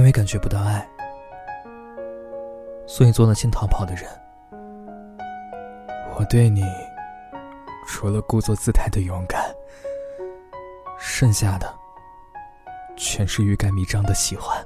因为感觉不到爱所以做了先逃跑的人。我对你除了故作姿态的勇敢剩下的全是欲盖弥彰的喜欢。